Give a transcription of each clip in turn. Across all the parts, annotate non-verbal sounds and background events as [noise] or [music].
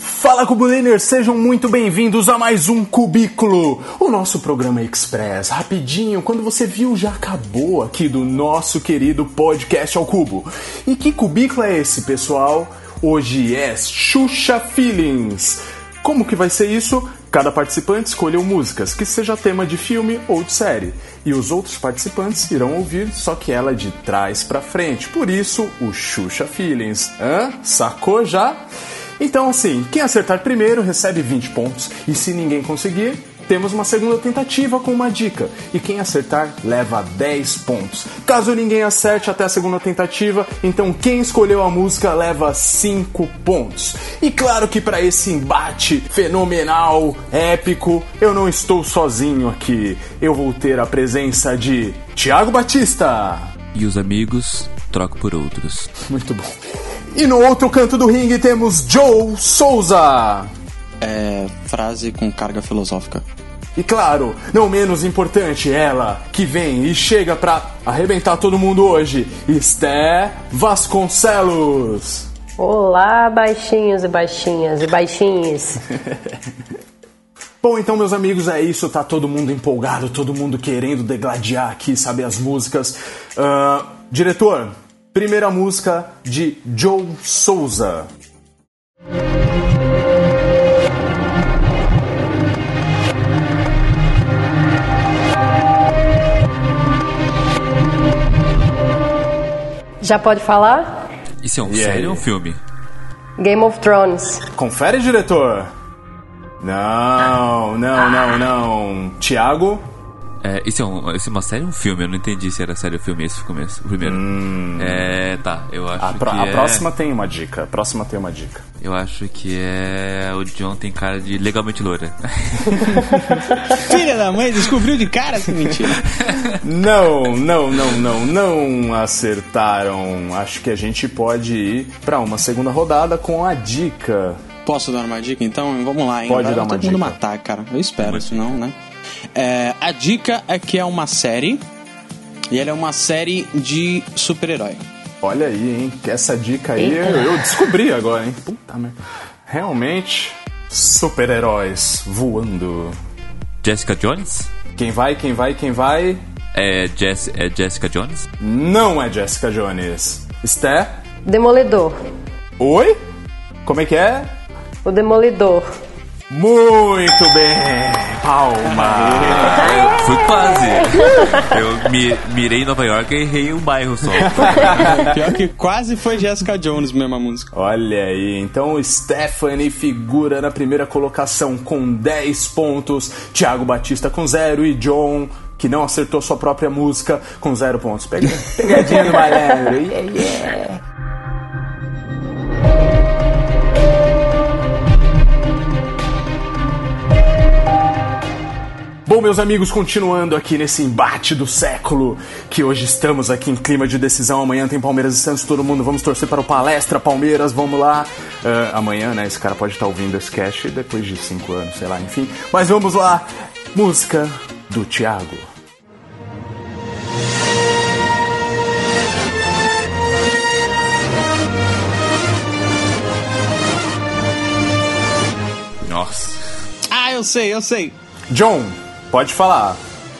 Fala Cubuliners, sejam muito bem-vindos a mais um Cubículo, o nosso programa Express. Rapidinho, quando você viu, já acabou aqui do nosso querido podcast ao cubo. E que cubículo é esse, pessoal? Hoje é Xuxa Feelings. Como que vai ser isso? Cada participante escolheu músicas que seja tema de filme ou de série, e os outros participantes irão ouvir só que ela de trás para frente. Por isso, o Xuxa Feelings. Hã? Sacou já? Então, assim, quem acertar primeiro recebe 20 pontos, e se ninguém conseguir, temos uma segunda tentativa com uma dica, e quem acertar leva 10 pontos. Caso ninguém acerte até a segunda tentativa, então quem escolheu a música leva 5 pontos. E claro que para esse embate fenomenal, épico, eu não estou sozinho aqui. Eu vou ter a presença de Tiago Batista. E os amigos troco por outros. Muito bom. E no outro canto do ringue temos Joe Souza. É. frase com carga filosófica. E claro, não menos importante, ela que vem e chega pra arrebentar todo mundo hoje, Esté Vasconcelos. Olá, baixinhos e baixinhas e baixinhos. [laughs] Bom, então, meus amigos, é isso. Tá todo mundo empolgado, todo mundo querendo degladiar aqui, saber as músicas. Ah, diretor, primeira música de Joe Souza. Já pode falar? Isso é um E série aí? ou um filme? Game of Thrones. Confere, diretor. Não, não, não, não. Tiago? É, isso, é um, isso é uma série ou um filme? Eu não entendi se era série ou filme esse começo, o primeiro. É, tá, eu acho A, pro- que a é... próxima tem uma dica. A próxima tem uma dica. Eu acho que é... O John tem cara de legalmente loura. [laughs] Filha da mãe, descobriu de cara essa mentira. [laughs] Não, não, não, não, não acertaram. Acho que a gente pode ir pra uma segunda rodada com a dica. Posso dar uma dica então? Vamos lá, hein? Pode Vai dar uma todo mundo dica. matar, cara. Eu espero, senão, né? É, a dica é que é uma série. E ela é uma série de super-herói. Olha aí, hein? Que essa dica aí eu, eu descobri agora, hein? Puta merda. Realmente, super-heróis voando. Jessica Jones? Quem vai, quem vai, quem vai? É, Jess, é Jessica Jones? Não é Jessica Jones. Esté? Demolidor. Oi? Como é que é? O Demolidor. Muito bem! Palma! Fui quase. Eu mi- mirei em Nova York e errei um bairro só. [laughs] Pior que quase foi Jessica Jones mesmo a música. Olha aí, então Stephanie figura na primeira colocação com 10 pontos, Thiago Batista com 0 e John, que não acertou sua própria música, com 0 pontos. Pega- [laughs] Pegadinha do malandro. Yeah, yeah. Bom, meus amigos, continuando aqui nesse embate do século, que hoje estamos aqui em clima de decisão. Amanhã tem Palmeiras e Santos, todo mundo. Vamos torcer para o Palestra Palmeiras, vamos lá. Ah, amanhã, né? Esse cara pode estar ouvindo esse cast depois de cinco anos, sei lá, enfim. Mas vamos lá. Música do Thiago. Nossa. Ah, eu sei, eu sei. John, pode falar.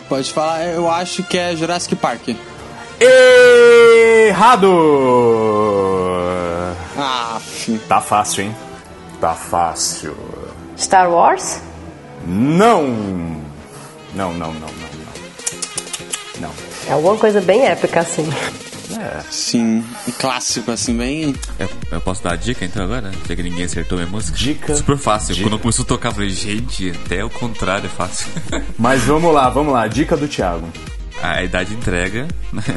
Pode falar, eu acho que é Jurassic Park. Errado! Ah. Tá fácil, hein? Tá fácil. Star Wars? Não! Não, não, não, não, não. Não. É alguma coisa bem épica assim. Sim, um clássico assim, bem. Eu, eu posso dar a dica então agora? Já que ninguém acertou minha música? Dica. Super fácil. Dica. Quando começou a tocar, eu falei, gente, até o contrário é fácil. [laughs] Mas vamos lá, vamos lá. Dica do Thiago. a idade entrega.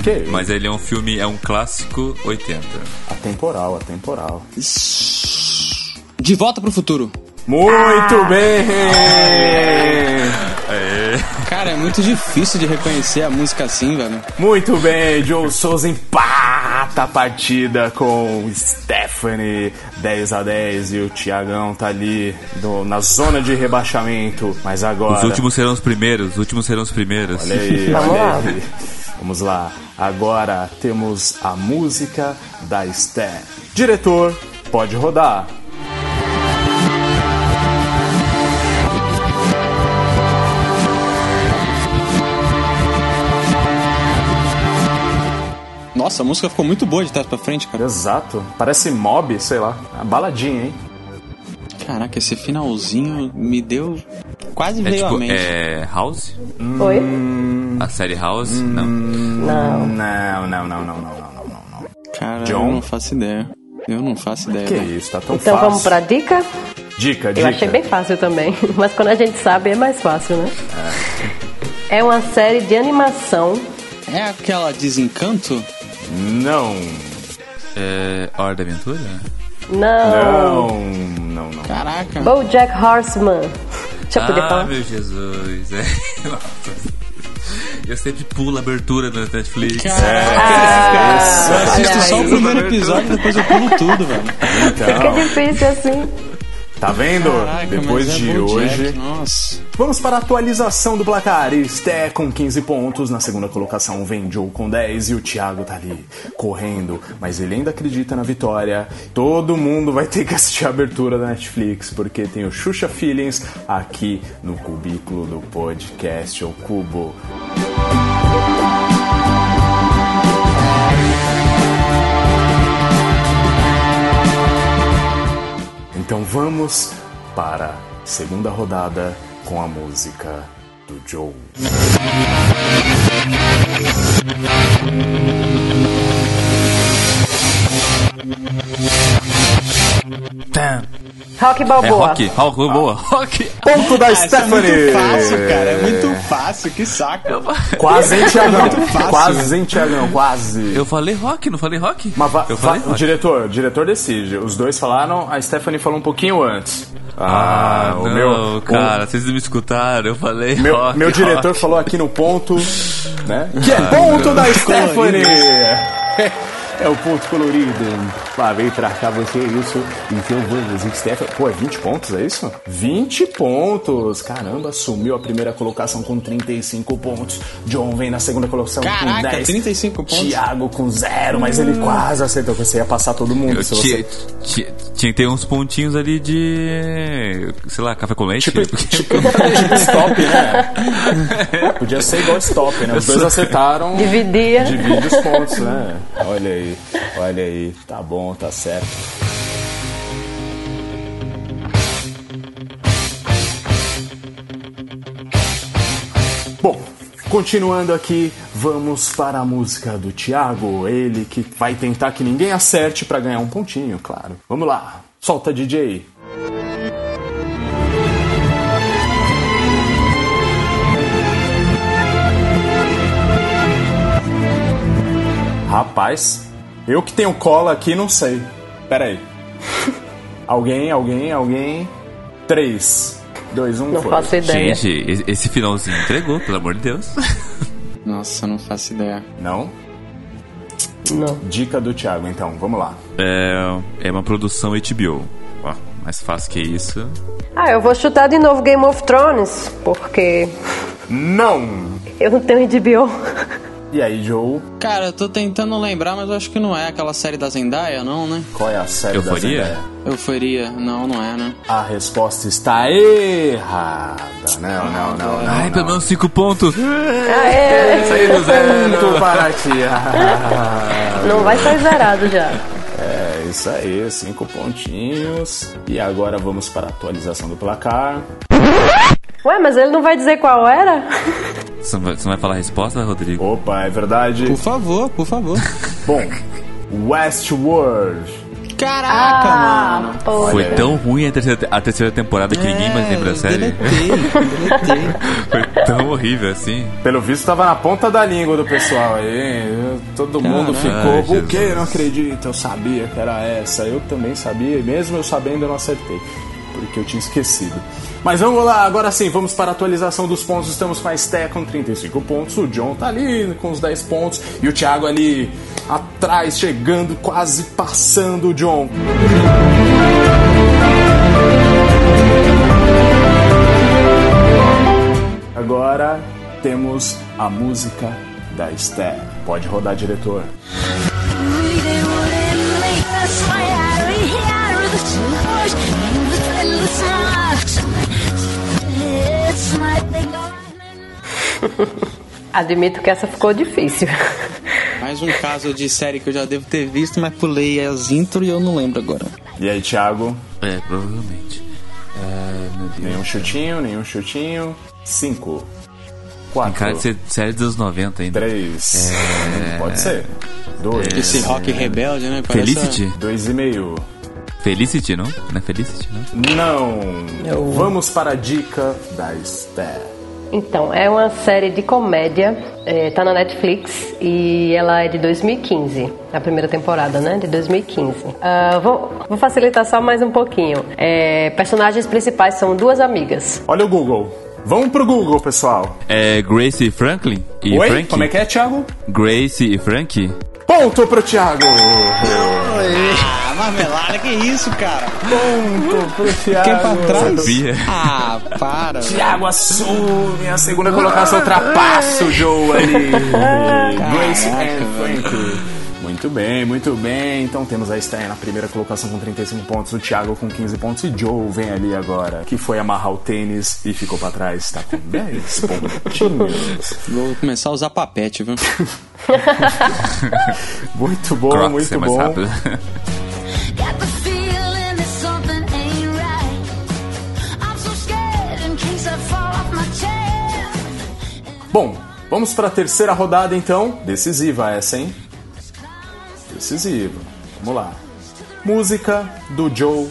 Que? Mas ele é um filme, é um clássico 80. Atemporal, atemporal. De volta pro futuro. Muito bem! É muito difícil de reconhecer a música assim, velho. Muito bem, Joe Souza empata a partida com Stephanie 10 a 10 e o Tiagão tá ali no- na zona de rebaixamento. Mas agora. Os últimos serão os primeiros, os últimos serão os primeiros. Olha aí, Vamos olha lá. aí. Vamos lá. Agora temos a música da Steph. Diretor, pode rodar. Nossa, a música ficou muito boa de trás pra frente, cara. Exato. Parece mob, sei lá. A baladinha, hein? Caraca, esse finalzinho me deu. Quase é, veio tipo, a mente. É. House? Oi? Hum. A série House? Hum, não. Não. Não, não, não, não, não, não, não. Cara, John? eu não faço ideia. Eu não faço ideia. Que é isso, tá tão então fácil. Então vamos pra dica? Dica, eu dica. Eu achei bem fácil também. [laughs] Mas quando a gente sabe é mais fácil, né? É, é uma série de animação. É aquela desencanto? Não. É Hora da Aventura? Não. Não, não, não. Caraca. BoJack Horseman. Deixa eu poder ah, falar. meu Jesus. É. [laughs] Eu sempre pulo a abertura na Netflix. Ah, Eu assisto só o primeiro episódio e depois eu pulo tudo, velho. Fica Então, difícil assim. Tá vendo? Caraca, Depois é de hoje. Nossa. Vamos para a atualização do placar. Esté com 15 pontos. Na segunda colocação vem Joe com 10 e o Thiago tá ali correndo. Mas ele ainda acredita na vitória. Todo mundo vai ter que assistir a abertura da Netflix, porque tem o Xuxa Feelings aqui no cubículo do podcast, o Cubo. Vamos para a segunda rodada com a música do Joe. Rock É Balboa. rock? Rock, boa. Rock. Ponto da Isso é Stephanie! muito fácil, cara. É muito fácil. Que saco. Quase, hein, Tiagão? fácil. Quase, hein, Tiagão? Quase. Eu falei rock, não falei rock? Mas va- eu va- falei o rock. diretor, o diretor decide. Os dois falaram, a Stephanie falou um pouquinho antes. Ah, o não, meu, cara, vocês não me escutaram, eu falei o meu, rock. meu diretor rock. falou aqui no ponto, né? [laughs] Que é ponto da Stephanie! [laughs] [laughs] É o ponto colorido. Lá, vem pra cá você, isso. Então vamos, Stephanie. Pô, é 20 pontos, é isso? 20 pontos! Caramba, assumiu a primeira colocação com 35 pontos. John vem na segunda colocação com Caraca, 10. 35 pontos. Thiago com zero, mas ele quase acertou. Você ia passar todo mundo. Eu se tinha, você... tinha, tinha que ter uns pontinhos ali de. sei lá, café com leite. Tipo, porque- [laughs] tipo, tipo stop, né? Podia ser igual stop, né? Os dois acertaram. Dividia. Divide os pontos, né? Olha aí, olha aí. Tá bom, tá certo. Bom, continuando aqui, vamos para a música do Thiago. Ele que vai tentar que ninguém acerte para ganhar um pontinho, claro. Vamos lá, solta DJ. Rapaz, eu que tenho cola aqui não sei. Pera aí. [laughs] Alguém, alguém, alguém. Três, dois, um, Não foi. faço ideia. Gente, esse- finalzinho entregou, pelo amor de Deus. [laughs] Nossa, eu não faço ideia. Não? Não. Dica do Thiago, então, vamos lá. É, é uma produção HBO. Ó, mais fácil que isso. Ah, eu vou chutar de novo Game of Thrones, porque Não! eu não tenho HBO. E aí, Joe, Cara, eu tô tentando lembrar, mas eu acho que não é aquela série da Zendaya, não, né? qual é a série da Euforia? Zendaya? Euforia. Não, não é, né? A resposta está errada. Não, não, não, não. Ai, pelo menos cinco pontos. É. Saí do zero. Para ti. [laughs] Não vai sair zerado já. É isso aí, cinco pontinhos. E agora vamos para a atualização do placar. Ué, mas ele não vai dizer qual era? Você não vai, você não vai falar a resposta, Rodrigo? Opa, é verdade. Por favor, por favor. [laughs] Bom, Westworld. Caraca, mano. pô. Foi tão ruim a terceira, a terceira temporada que ninguém mais lembra a série. Deletei, deletei. [laughs] Foi tão horrível assim. Pelo visto, tava na ponta da língua do pessoal aí. Todo mundo ficou, Ai, o quê? Jesus. Não acredito, eu sabia que era essa. Eu também sabia, e mesmo eu sabendo, eu não acertei. Porque eu tinha esquecido. Mas vamos lá, agora sim, vamos para a atualização dos pontos. Estamos com a Esté com 35 pontos, o John tá ali com os 10 pontos e o Thiago ali atrás, chegando, quase passando o John. Agora temos a música da Esther. Pode rodar, diretor. [laughs] Admito que essa ficou difícil. Mais um caso de série que eu já devo ter visto, mas pulei as intro e eu não lembro agora. E aí, Thiago? É, provavelmente. É. Nenhum chutinho, nenhum chutinho. 5, Tem 4, cara de ser série dos 90 ainda. 3, pode ser. 2, Esse rock rebelde, né? Parece Felicity? 2,5. Felicity, não? Não é Felicity, não? Não. Vamos para a dica da Esther. Então, é uma série de comédia, é, tá na Netflix e ela é de 2015, a primeira temporada, né? De 2015. Ah, vou, vou facilitar só mais um pouquinho. É, personagens principais são duas amigas. Olha o Google. Vamos pro Google, pessoal. É Grace e Franklin? E Oi? Frank? Como é que é, Thiago? Grace e Frank? Ponto pro Thiago. Ah, marmelada, que isso, cara? Ponto pro Thiago. Quem pra trás? Sabia. Ah, para. Thiago assume a segunda colocação, ultrapassa o Joe ali. Grace Frank. Muito bem, muito bem. Então temos a Esther na primeira colocação com 35 pontos, o Thiago com 15 pontos e Joe vem ali agora, que foi amarrar o tênis e ficou pra trás, tá com 10 pontinhos. Vou começar a usar papete, viu? [laughs] Muito bom, Crocs muito é mais bom. rápido. Bom, vamos para a terceira rodada então. Decisiva essa, hein? Decisiva. Vamos lá. Música do Joe,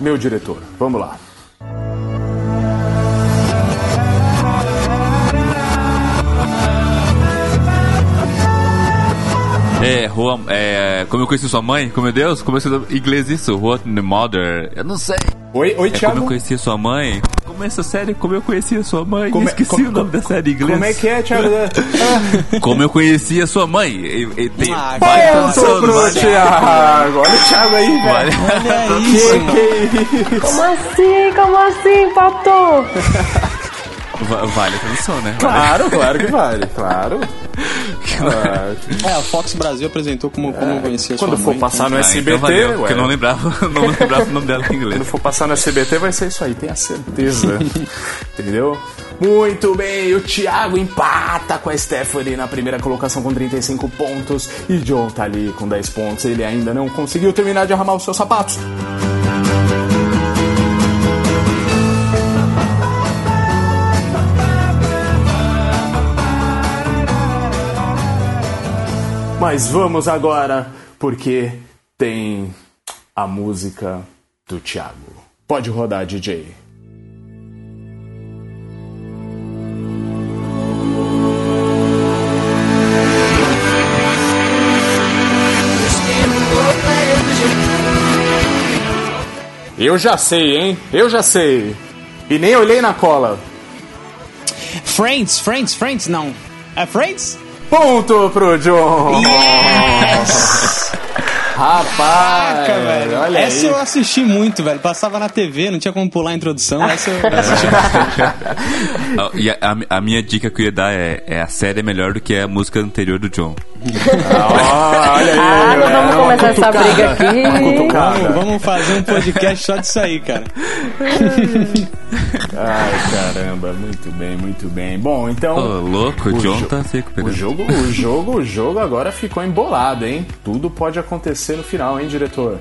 meu diretor. Vamos lá. É, Rua, é, como eu conheci sua mãe? Como meu Deus, como é que em inglês isso? What the Mother? Eu não sei. Oi, oi, É como eu Thiago. conheci sua mãe? Como é essa série? Como eu conheci sua mãe? Como é- Esqueci como- o nome da série em inglês. Como é que é, Thiago? [laughs] Como eu conheci a sua mãe? E, e, tem Ah, várias cara, Ponto traduções, pro Thiago. Olha o Thiago aí, velho. várias- Olha isso, [laughs] mano. Que isso? Como assim? Como assim, Pato? Va- Vale a tradução, né? Claro, claro que [laughs] vale. Claro. É, a Fox Brasil apresentou como, como eu conhecia Quando sua for mãe. passar no Ah, SBT, então valeu, ué. porque eu não lembrava, [laughs] não lembrava o nome dela em inglês. Quando for passar no SBT vai ser isso aí, tenha certeza. [laughs] Entendeu? Muito bem, o Thiago empata com a Stephanie na primeira colocação com 35 pontos. E John tá ali com 10 pontos. Ele ainda não conseguiu terminar de arrumar os seus sapatos. Mas vamos agora, porque tem a música do Thiago. Pode rodar, DJ. Eu já sei, hein? Eu já sei. E nem olhei na cola. Friends, Friends, Friends, não. É Friends? Ponto pro John! [laughs] Rapaz, Caraca, velho. olha Essa aí. eu assisti muito, velho. Passava na TV, não tinha como pular a introdução. [laughs] Essa eu assisti bastante. [laughs] Ah, E a, a- a minha dica que eu ia dar é, é a série é melhor do que a música anterior do John. Ah, olha aí. Ah, não é vamos uma começar essa briga aqui. Vamos, vamos fazer um podcast só disso aí, cara. [laughs] Ai, caramba, muito bem, muito bem. Bom, então. Ô, louco, o John jo- tá se O recuperando. jogo, o jogo, o jogo agora ficou embolado, hein? Tudo pode acontecer no final, hein, diretor?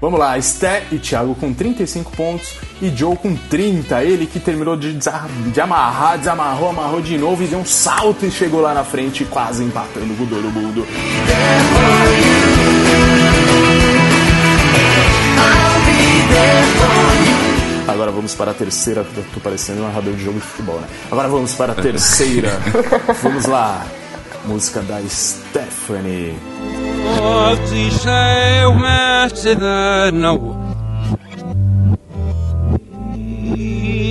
Vamos lá, Sté e Thiago com 35 pontos e Joe com 30. Ele que terminou de, de amarrar, desamarrou, amarrou de novo e deu um salto e chegou lá na frente, quase empatando todo mundo. Agora vamos para a terceira. Tô parecendo um narrador de jogo de futebol, né? Agora vamos para a terceira. [laughs] vamos lá. Música da Stephanie.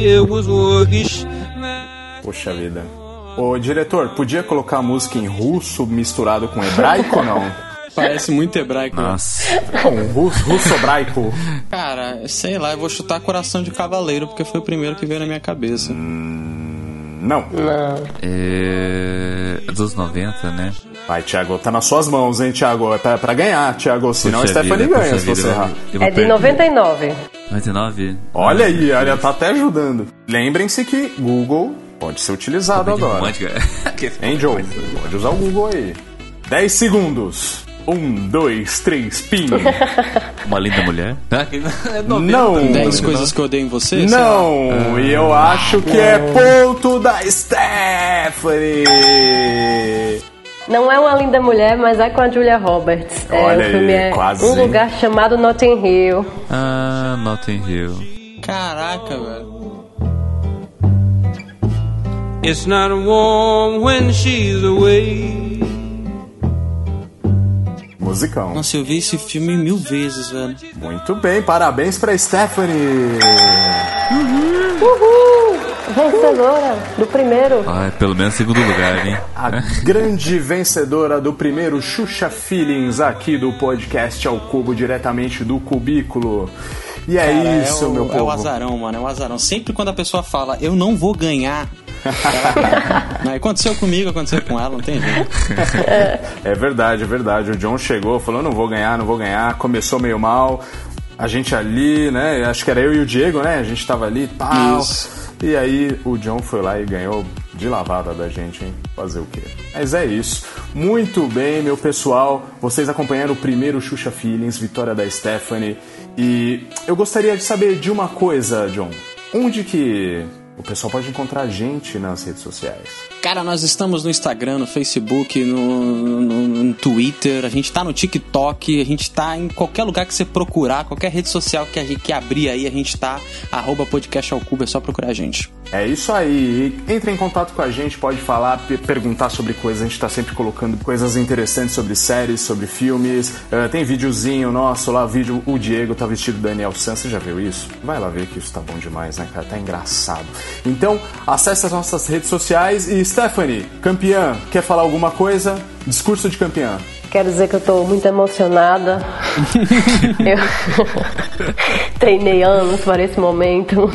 There was workish. Poxa vida. Ô, diretor, podia colocar a música em russo misturado com hebraico ou não? [laughs] Parece muito hebraico. né? Nossa. Não, russo, russo-hebraico. Cara, sei lá, eu vou chutar Coração de Cavaleiro, porque foi o primeiro que veio na minha cabeça. Não. Não. É. Dos 90, né? Vai, Thiago, tá nas suas mãos, hein, Thiago? É pra, pra ganhar, Thiago. Senão Puxa a Stephanie vida, ganha se vida, você eu errar. eu vou É de perder. 99. 99? Olha Ah, aí, olha, tá até ajudando. Lembrem-se que Google pode ser utilizado agora. romântica. [laughs] Hein, Joe? Pode usar o Google aí. 10 segundos. Um, dois, três, pim. [laughs] Uma linda mulher? É Não. 10 coisas que eu odeio em você? Não, e eu acho que é ponto da Stephanie. Não é uma linda mulher, mas é com a Julia Roberts. É, Olha o filme aí, é quase. Um lugar chamado Notting Hill. Ah, Notting Hill. Caraca, velho. It's not warm when she's away. Musicão. Nossa, eu vi esse filme mil vezes, velho. Muito bem, parabéns pra Stephanie. Uhul! Vencedora do primeiro. Ah, pelo menos segundo lugar, hein? A grande vencedora do primeiro Xuxa Feelings aqui do podcast ao cubo, diretamente do cubículo. E é Cara, isso, é o, meu É o povo. azarão, mano, é o azarão. Sempre quando a pessoa fala, eu não vou ganhar. [laughs] Não, aconteceu comigo, aconteceu com ela, não tem jeito. É verdade, é verdade. O John chegou, falou: não vou ganhar, não vou ganhar. Começou meio mal. A gente ali, né? Acho que era eu e o Diego, né? A gente tava ali, tal. Isso. E aí o John foi lá e ganhou de lavada da gente, hein? Fazer o quê? Mas é isso. Muito bem, meu pessoal. Vocês acompanharam o primeiro Xuxa Feelings, vitória da Stephanie. E eu gostaria de saber de uma coisa, John. Onde que o pessoal pode encontrar a gente nas redes sociais? Cara, nós estamos no Instagram, no Facebook, no, no- no Twitter, a gente tá no TikTok, a gente tá em qualquer lugar que você procurar, qualquer rede social que a gente que abrir aí, a gente tá, arroba podcast ao cubo, é só procurar a gente. É isso aí. Entre em contato com a gente, pode falar, pe- perguntar sobre coisas. A gente tá sempre colocando coisas interessantes sobre séries, sobre filmes. Eh, tem videozinho nosso lá, vídeo. O Diego tá vestido do Daniel San. Você já viu isso? Vai lá ver que isso tá bom demais, né, cara? Tá engraçado. Então, acesse as nossas redes sociais. E Stephanie, campeã, quer falar alguma coisa? Discurso de campeã. Quero dizer que eu tô muito emocionada. [laughs] eu [laughs] treinei anos para esse momento.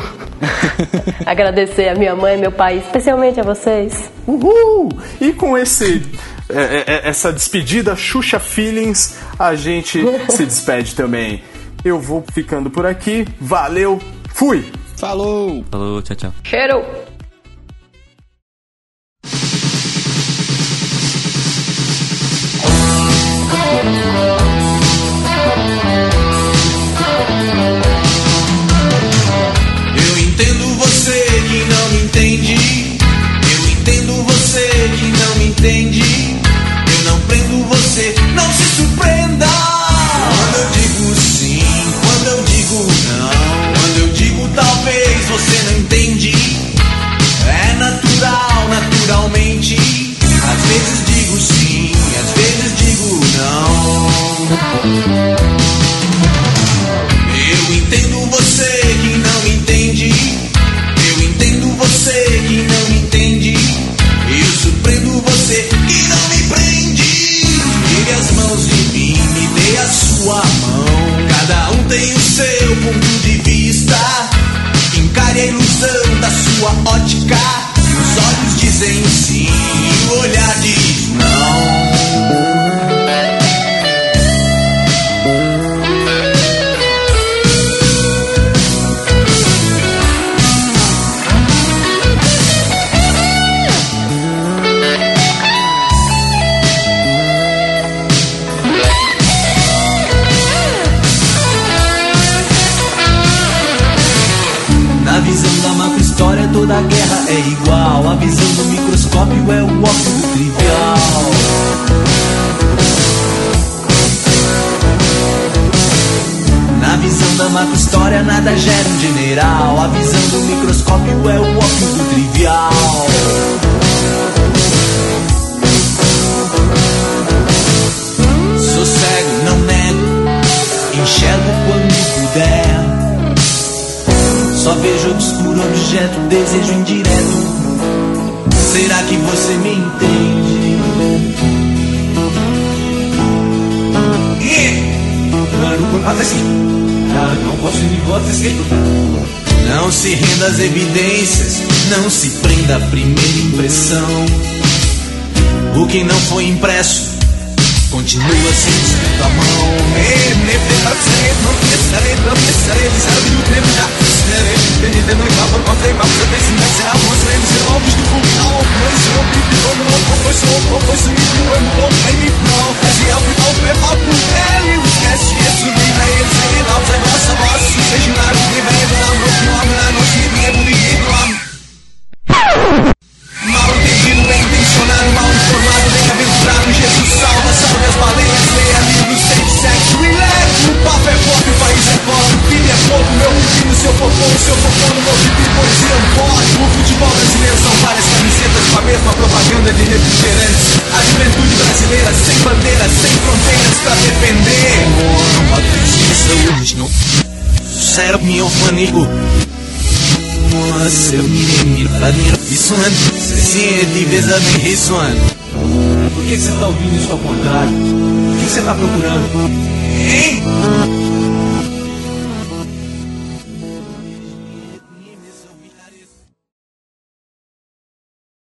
[laughs] Agradecer a minha mãe e meu pai, especialmente a vocês. Uhul! E com esse é, é, é, essa despedida Xuxa Feelings, a gente se despede também. Eu vou ficando por aqui. Valeu, fui! Falou! Falou, tchau, tchau. Cheiro! Sua mão. Cada um tem o seu ponto de vista. Encare a ilusão da sua ótica. Os olhos dizem sim, o olhar diz é o óbvio trivial. Na visão da macro história nada gera um general. A visão do microscópio é o óbvio trivial. Sou cego, não nego. Enxergo quando puder. Só vejo obscuro objeto, Não se renda às evidências, não se prenda à primeira impressão. O que não foi impresso continua escrito à mão. Informado, Jesus salva, as. O papo é pop, o país é pobre, filho é meu seu popô, seu popô no meu pipi, poesia pode. O futebol brasileiro são várias camisetas com a mesma propaganda de refrigerantes. A juventude brasileira sem bandeiras, sem fronteiras pra defender. Serve me Vladimir Rissuan. Se tivesse a me Rissuan. Por que você tá ouvindo isso ao contrário? O que você tá procurando? Hein?